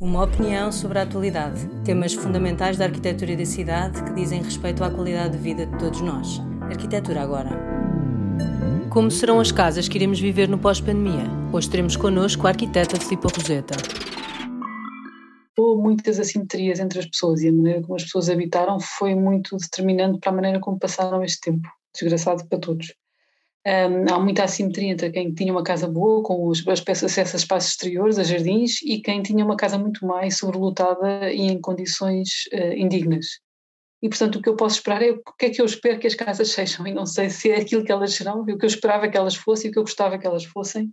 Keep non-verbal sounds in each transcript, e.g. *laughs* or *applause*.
Uma opinião sobre a atualidade, temas fundamentais da arquitetura da cidade que dizem respeito à qualidade de vida de todos nós. Arquitetura agora. Como serão as casas que iremos viver no pós-pandemia? Hoje teremos connosco a arquiteta Filipa Roseta. Muitas assimetrias entre as pessoas e a maneira como as pessoas habitaram foi muito determinante para a maneira como passaram este tempo. Desgraçado para todos. Um, há muita assimetria entre quem tinha uma casa boa, com os, as peças, acesso a espaços exteriores, a jardins, e quem tinha uma casa muito mais sobrelotada e em condições uh, indignas. E, portanto, o que eu posso esperar é o que é que eu espero que as casas *laughs* sejam, e não sei se é aquilo que elas serão, o que eu esperava que elas fossem, o que eu gostava que elas fossem,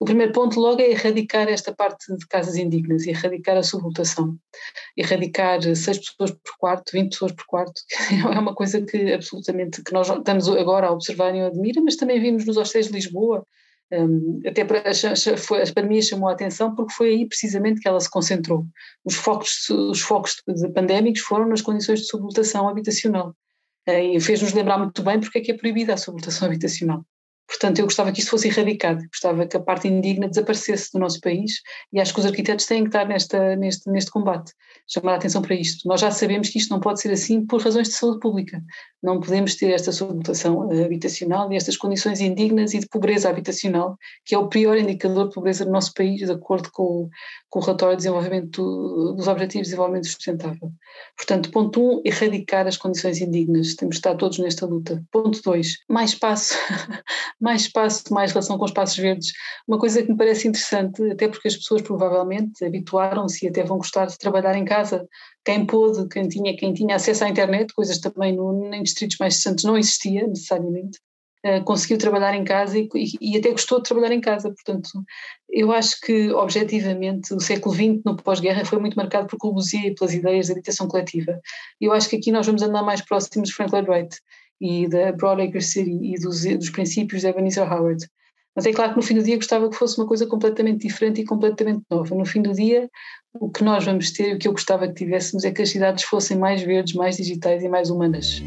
o primeiro ponto logo é erradicar esta parte de casas indignas, erradicar a sublotação, erradicar seis pessoas por quarto, 20 pessoas por quarto, *laughs* é uma coisa que absolutamente, que nós estamos agora a observar e admira, mas também vimos nos hostéis de Lisboa, um, até para, a, a pandemia chamou a atenção porque foi aí precisamente que ela se concentrou. Os focos, os focos pandémicos foram nas condições de sublotação habitacional eh, e fez-nos lembrar muito bem porque é que é proibida a sublotação habitacional. Portanto, eu gostava que isto fosse erradicado, gostava que a parte indigna desaparecesse do nosso país e acho que os arquitetos têm que estar nesta, neste, neste combate, chamar a atenção para isto. Nós já sabemos que isto não pode ser assim por razões de saúde pública. Não podemos ter esta sublotação eh, habitacional e estas condições indignas e de pobreza habitacional, que é o pior indicador de pobreza do nosso país, de acordo com, com o relatório de desenvolvimento dos Objetivos de Desenvolvimento Sustentável. Portanto, ponto um, erradicar as condições indignas. Temos de estar todos nesta luta. Ponto dois, mais espaço mais espaço, mais relação com espaços verdes. Uma coisa que me parece interessante, até porque as pessoas provavelmente habituaram-se e até vão gostar de trabalhar em casa. Quem pôde, quem tinha, quem tinha acesso à internet, coisas também no, em distritos mais distantes não existia necessariamente, uh, conseguiu trabalhar em casa e, e, até gostou de trabalhar em casa. Portanto, eu acho que, objetivamente, o século XX no pós-guerra foi muito marcado por Corbusier e pelas ideias de habitação coletiva. Eu acho que aqui nós vamos andar mais próximos de Frank Lloyd Wright e da Broadacre City e dos, dos princípios de Ebenezer Howard. Mas é claro que no fim do dia gostava que fosse uma coisa completamente diferente e completamente nova. No fim do dia, o que nós vamos ter, o que eu gostava que tivéssemos, é que as cidades fossem mais verdes, mais digitais e mais humanas.